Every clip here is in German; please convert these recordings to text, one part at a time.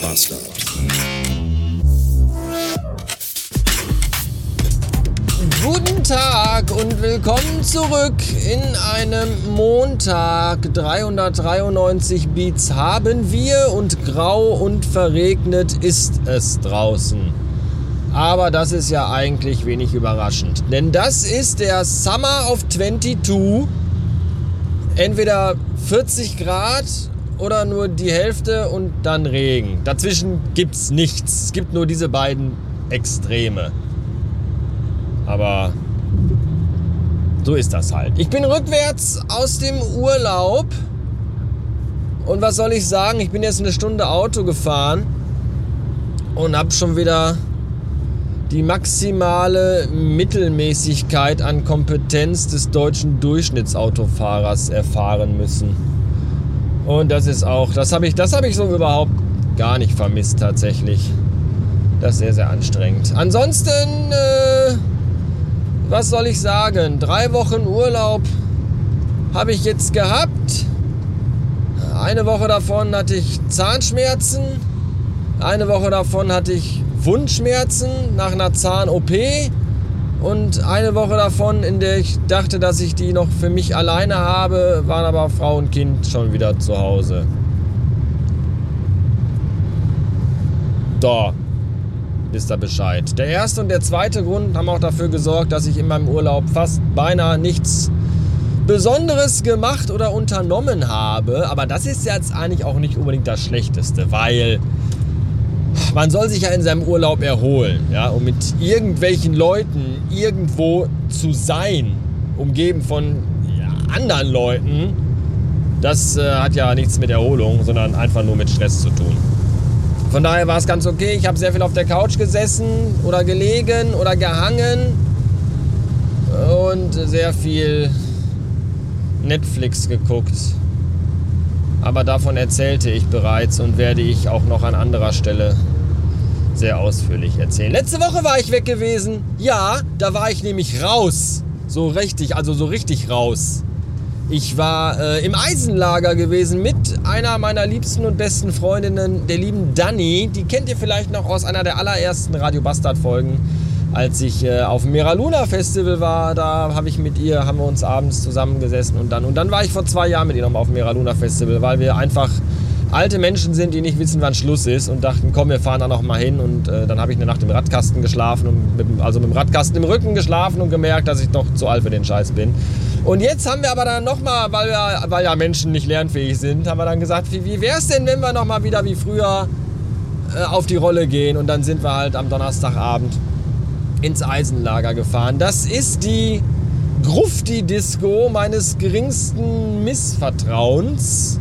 Bastard. Guten Tag und willkommen zurück in einem Montag. 393 Beats haben wir und grau und verregnet ist es draußen. Aber das ist ja eigentlich wenig überraschend, denn das ist der Summer of 22. Entweder 40 Grad oder nur die Hälfte und dann Regen. Dazwischen gibt's nichts. Es gibt nur diese beiden Extreme. Aber so ist das halt. Ich bin rückwärts aus dem Urlaub. Und was soll ich sagen? Ich bin jetzt eine Stunde Auto gefahren und habe schon wieder die maximale Mittelmäßigkeit an Kompetenz des deutschen Durchschnittsautofahrers erfahren müssen. Und das ist auch, das habe ich, das habe ich so überhaupt gar nicht vermisst tatsächlich. Das ist sehr, sehr anstrengend. Ansonsten, äh, was soll ich sagen? Drei Wochen Urlaub habe ich jetzt gehabt. Eine Woche davon hatte ich Zahnschmerzen. Eine Woche davon hatte ich Wundschmerzen nach einer Zahn-OP. Und eine Woche davon, in der ich dachte, dass ich die noch für mich alleine habe, waren aber Frau und Kind schon wieder zu Hause. Da wisst ihr Bescheid. Der erste und der zweite Grund haben auch dafür gesorgt, dass ich in meinem Urlaub fast beinahe nichts Besonderes gemacht oder unternommen habe. Aber das ist jetzt eigentlich auch nicht unbedingt das Schlechteste, weil man soll sich ja in seinem Urlaub erholen, ja, um mit irgendwelchen Leuten irgendwo zu sein, umgeben von ja, anderen Leuten. Das äh, hat ja nichts mit Erholung, sondern einfach nur mit Stress zu tun. Von daher war es ganz okay. Ich habe sehr viel auf der Couch gesessen oder gelegen oder gehangen und sehr viel Netflix geguckt. Aber davon erzählte ich bereits und werde ich auch noch an anderer Stelle sehr ausführlich erzählen. Letzte Woche war ich weg gewesen. Ja, da war ich nämlich raus. So richtig, also so richtig raus. Ich war äh, im Eisenlager gewesen mit einer meiner liebsten und besten Freundinnen, der lieben Dani. Die kennt ihr vielleicht noch aus einer der allerersten Radio Bastard Folgen als ich äh, auf dem Mera Luna Festival war, da habe ich mit ihr, haben wir uns abends zusammengesessen und dann, und dann war ich vor zwei Jahren mit ihr nochmal auf dem Mera Luna Festival, weil wir einfach alte Menschen sind, die nicht wissen, wann Schluss ist und dachten, komm, wir fahren da noch mal hin und äh, dann habe ich eine Nacht im Radkasten geschlafen und mit, also mit dem Radkasten im Rücken geschlafen und gemerkt, dass ich doch zu alt für den Scheiß bin. Und jetzt haben wir aber dann noch mal, weil, wir, weil ja Menschen nicht lernfähig sind, haben wir dann gesagt, wie, wie wäre es denn, wenn wir noch mal wieder wie früher äh, auf die Rolle gehen und dann sind wir halt am Donnerstagabend ins Eisenlager gefahren. Das ist die Grufti-Disco meines geringsten Missvertrauens,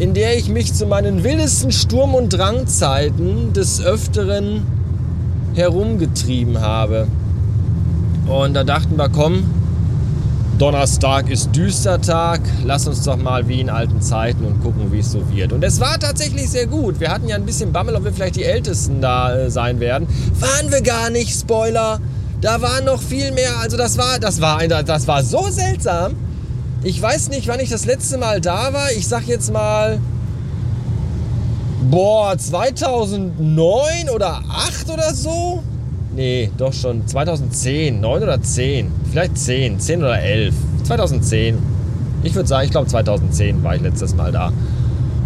in der ich mich zu meinen wildesten Sturm- und Drangzeiten des Öfteren herumgetrieben habe. Und da dachten wir, komm, Donnerstag ist Düstertag, lass uns doch mal wie in alten Zeiten und gucken, wie es so wird. Und es war tatsächlich sehr gut. Wir hatten ja ein bisschen Bammel, ob wir vielleicht die Ältesten da äh, sein werden. Waren wir gar nicht, Spoiler. Da war noch viel mehr. Also das war, das war, das war so seltsam. Ich weiß nicht, wann ich das letzte Mal da war. Ich sag jetzt mal, boah, 2009 oder 8 oder so. Nee, doch schon. 2010, 9 oder 10. Vielleicht 10, 10 oder 11. 2010. Ich würde sagen, ich glaube 2010 war ich letztes Mal da.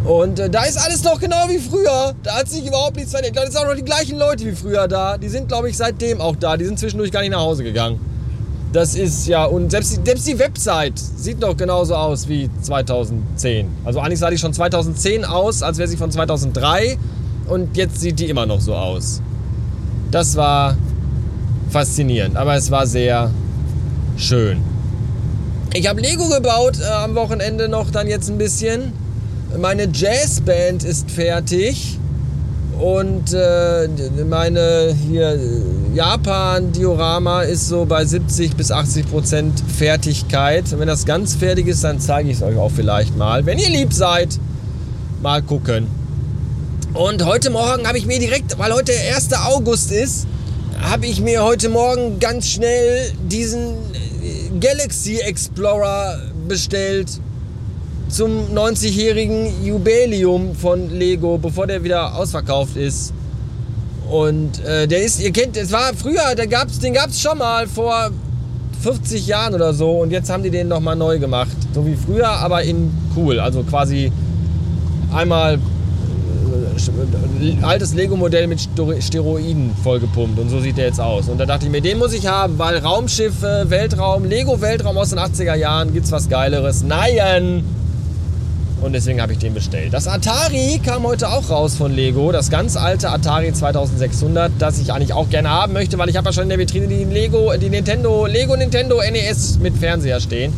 Und äh, da ist alles noch genau wie früher. Da hat sich überhaupt nichts verändert. Da sind auch noch die gleichen Leute wie früher da. Die sind, glaube ich, seitdem auch da. Die sind zwischendurch gar nicht nach Hause gegangen. Das ist ja, und selbst, selbst die Website sieht noch genauso aus wie 2010. Also eigentlich sah die schon 2010 aus, als wäre sie von 2003. Und jetzt sieht die immer noch so aus. Das war faszinierend, aber es war sehr schön. Ich habe Lego gebaut äh, am Wochenende noch dann jetzt ein bisschen. Meine Jazzband ist fertig und äh, meine hier Japan Diorama ist so bei 70 bis 80 Prozent Fertigkeit. Und wenn das ganz fertig ist, dann zeige ich es euch auch vielleicht mal. Wenn ihr lieb seid, mal gucken. Und heute Morgen habe ich mir direkt, weil heute der 1. August ist, habe ich mir heute Morgen ganz schnell diesen äh, Galaxy Explorer bestellt zum 90-jährigen Jubiläum von Lego, bevor der wieder ausverkauft ist. Und äh, der ist, ihr kennt, es war früher, der gab's, den gab es schon mal vor 40 Jahren oder so und jetzt haben die den nochmal neu gemacht. So wie früher, aber in cool. Also quasi einmal äh, altes Lego-Modell mit Steroiden vollgepumpt und so sieht der jetzt aus. Und da dachte ich mir, den muss ich haben, weil Raumschiffe, Weltraum, Lego-Weltraum aus den 80er Jahren, gibt's was Geileres? Nein! Und deswegen habe ich den bestellt. Das Atari kam heute auch raus von Lego. Das ganz alte Atari 2600, das ich eigentlich auch gerne haben möchte, weil ich habe ja schon in der Vitrine die Lego, die Nintendo, Lego Nintendo NES mit Fernseher stehen.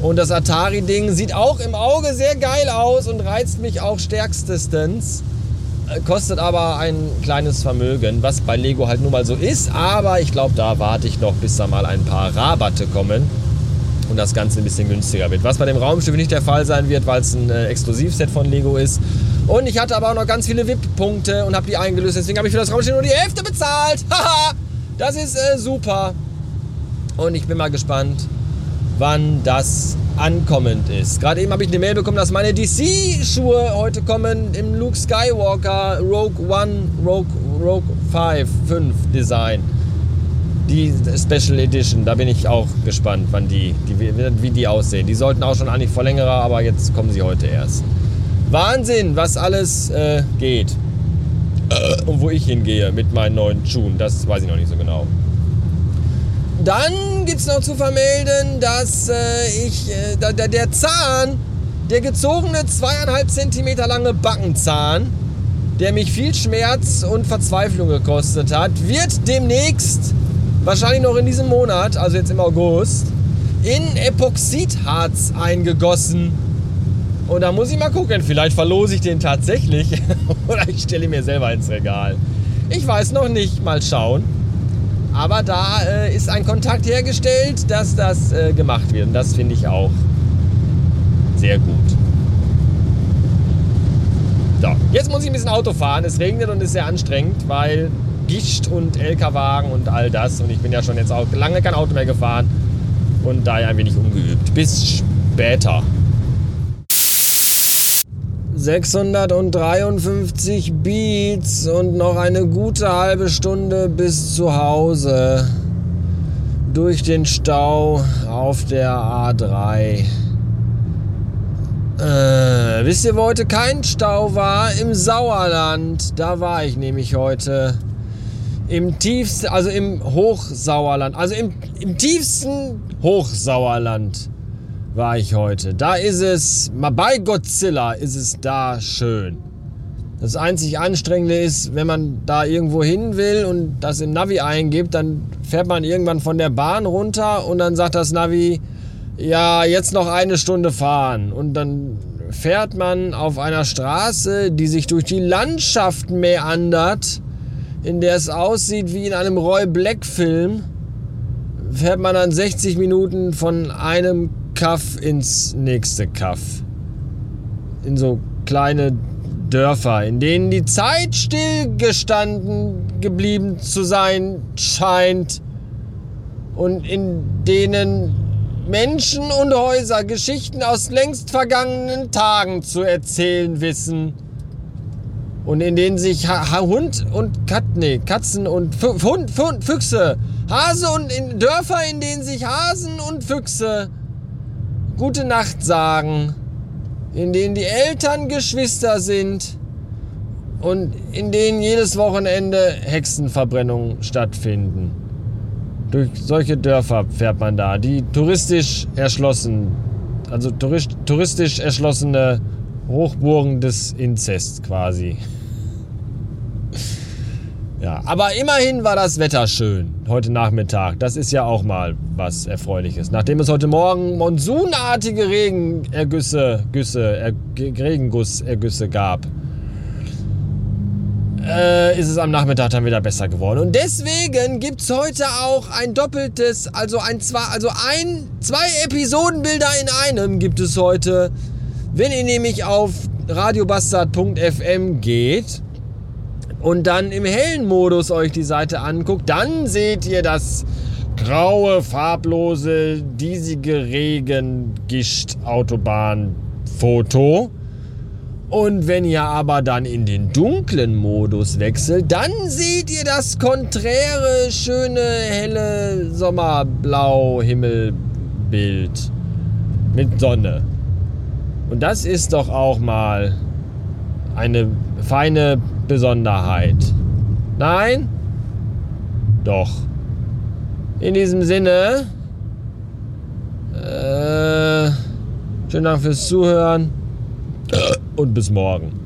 Und das Atari-Ding sieht auch im Auge sehr geil aus und reizt mich auch stärkstestens. Äh, kostet aber ein kleines Vermögen, was bei Lego halt nun mal so ist. Aber ich glaube, da warte ich noch, bis da mal ein paar Rabatte kommen und das Ganze ein bisschen günstiger wird. Was bei dem Raumschiff nicht der Fall sein wird, weil es ein äh, Exklusivset von Lego ist. Und ich hatte aber auch noch ganz viele VIP-Punkte und habe die eingelöst. Deswegen habe ich für das Raumschiff nur die Hälfte bezahlt. Haha, das ist äh, super. Und ich bin mal gespannt, wann das ankommend ist. Gerade eben habe ich eine Mail bekommen, dass meine DC-Schuhe heute kommen im Luke Skywalker Rogue One, Rogue, Rogue 5, 5 Design die Special Edition, da bin ich auch gespannt, wann die, die, wie die aussehen. Die sollten auch schon eigentlich vor längerer, aber jetzt kommen sie heute erst. Wahnsinn, was alles äh, geht. Äh, und wo ich hingehe mit meinen neuen Schuhen, das weiß ich noch nicht so genau. Dann gibt es noch zu vermelden, dass äh, ich, äh, da, der Zahn, der gezogene zweieinhalb Zentimeter lange Backenzahn, der mich viel Schmerz und Verzweiflung gekostet hat, wird demnächst wahrscheinlich noch in diesem Monat, also jetzt im August, in Epoxidharz eingegossen. Und da muss ich mal gucken, vielleicht verlose ich den tatsächlich oder ich stelle mir selber ins Regal. Ich weiß noch nicht, mal schauen. Aber da äh, ist ein Kontakt hergestellt, dass das äh, gemacht wird. Und das finde ich auch sehr gut. So, jetzt muss ich ein bisschen Auto fahren. Es regnet und ist sehr anstrengend, weil Gischt und LKW-Wagen und all das. Und ich bin ja schon jetzt auch lange kein Auto mehr gefahren und daher ein wenig ungeübt. Bis später. 653 Beats und noch eine gute halbe Stunde bis zu Hause. Durch den Stau auf der A3. Äh, wisst ihr, wo heute kein Stau war? Im Sauerland. Da war ich nämlich heute im tiefsten, also im Hochsauerland, also im, im tiefsten Hochsauerland war ich heute. Da ist es, mal bei Godzilla ist es da schön. Das einzig Anstrengende ist, wenn man da irgendwo hin will und das im Navi eingibt, dann fährt man irgendwann von der Bahn runter und dann sagt das Navi, ja, jetzt noch eine Stunde fahren. Und dann fährt man auf einer Straße, die sich durch die Landschaft meandert in der es aussieht wie in einem Roy Black Film, fährt man dann 60 Minuten von einem Kaff ins nächste Kaff. In so kleine Dörfer, in denen die Zeit stillgestanden geblieben zu sein scheint und in denen Menschen und Häuser Geschichten aus längst vergangenen Tagen zu erzählen wissen und in denen sich ha Hund und Kat nee, Katzen und F Hund, Hund, Füchse, Hase und in Dörfer, in denen sich Hasen und Füchse gute Nacht sagen, in denen die Eltern Geschwister sind und in denen jedes Wochenende Hexenverbrennungen stattfinden. Durch solche Dörfer fährt man da, die touristisch erschlossen, also touristisch erschlossene Hochburgen des Inzests quasi. Ja, aber immerhin war das Wetter schön heute Nachmittag. Das ist ja auch mal was Erfreuliches. Nachdem es heute Morgen monsunartige Regenergüsse, Güsse, er, Regengussergüsse gab, äh, ist es am Nachmittag dann wieder besser geworden. Und deswegen gibt es heute auch ein doppeltes, also ein zwei, also ein, zwei Episodenbilder in einem gibt es heute. Wenn ihr nämlich auf radiobastard.fm geht und dann im hellen Modus euch die Seite anguckt, dann seht ihr das graue, farblose, diesige Regengischt Autobahn Foto. Und wenn ihr aber dann in den dunklen Modus wechselt, dann seht ihr das konträre, schöne, helle Sommerblau-Himmelbild mit Sonne. Und das ist doch auch mal eine feine Besonderheit. Nein? Doch. In diesem Sinne, äh, schönen Dank fürs Zuhören und bis morgen.